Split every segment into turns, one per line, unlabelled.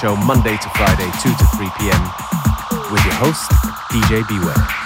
show Monday to Friday, 2 to 3 p.m. with your host, DJ Beware.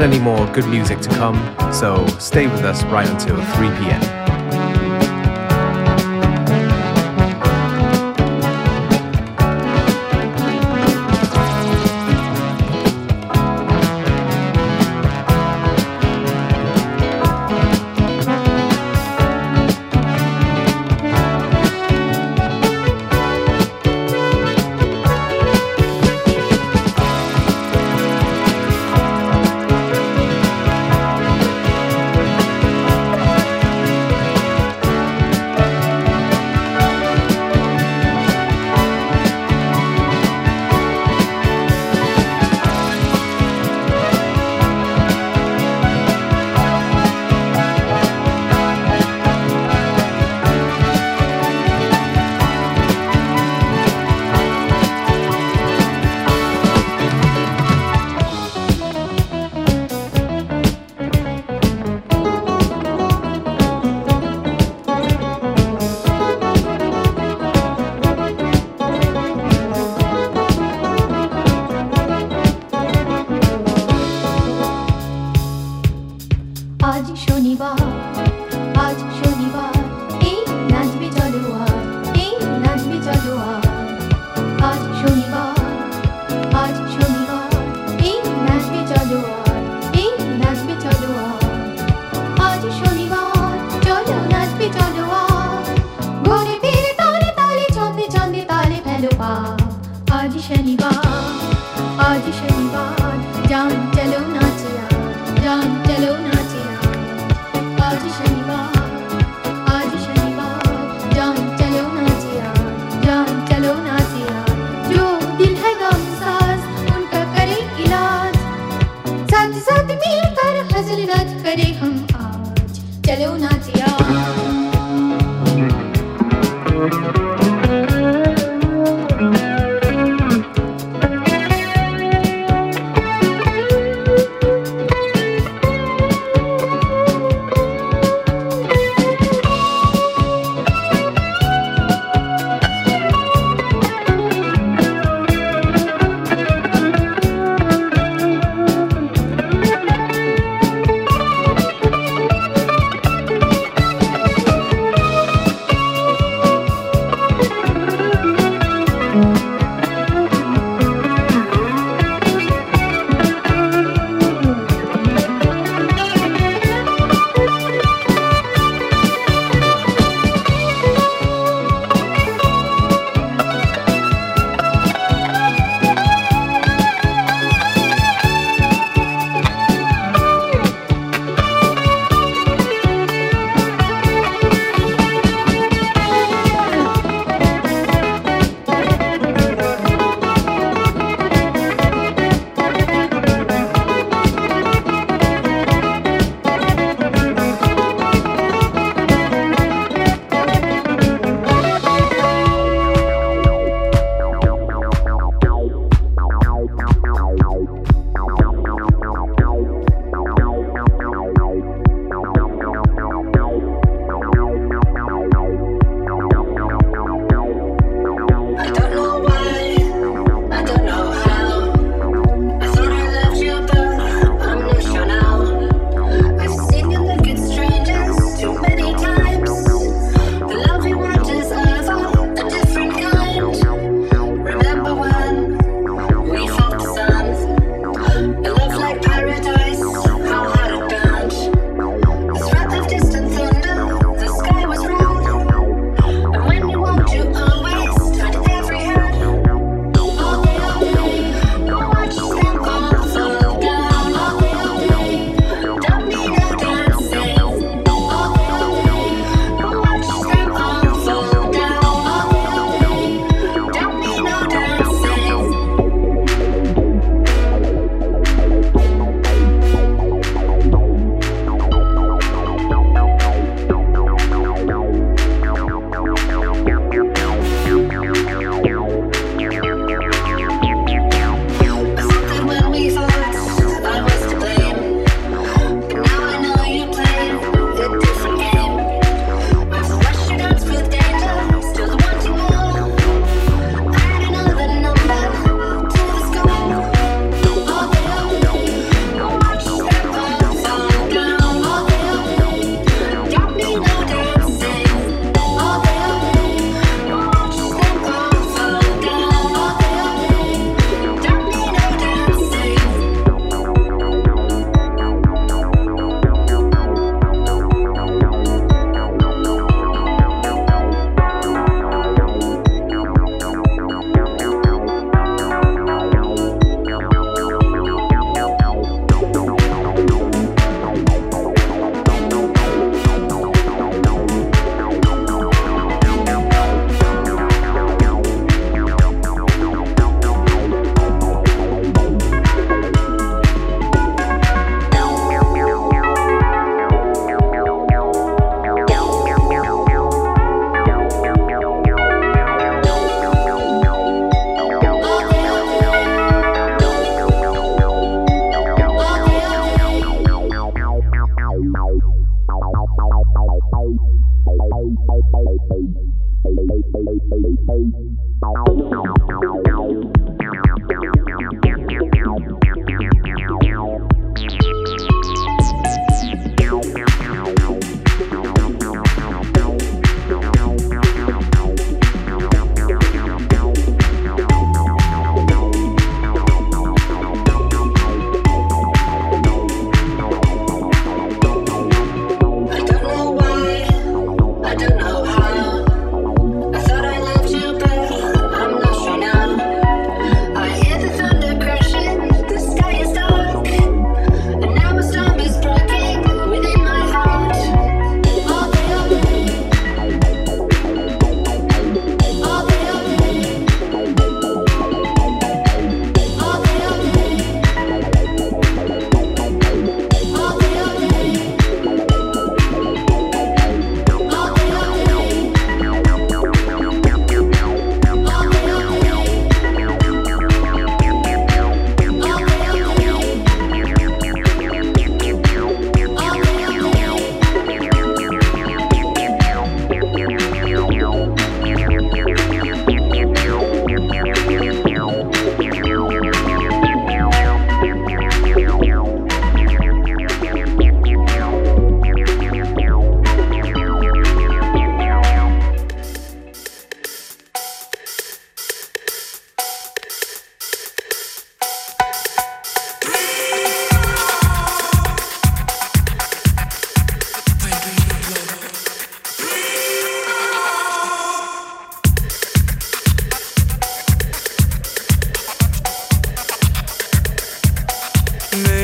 Plenty more good music to come, so stay with us right until 3 pm.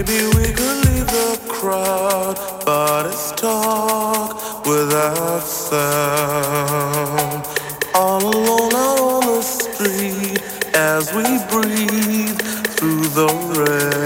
Maybe we could leave the crowd, but it's dark without sound.
All alone out on the street
as we breathe through the rain.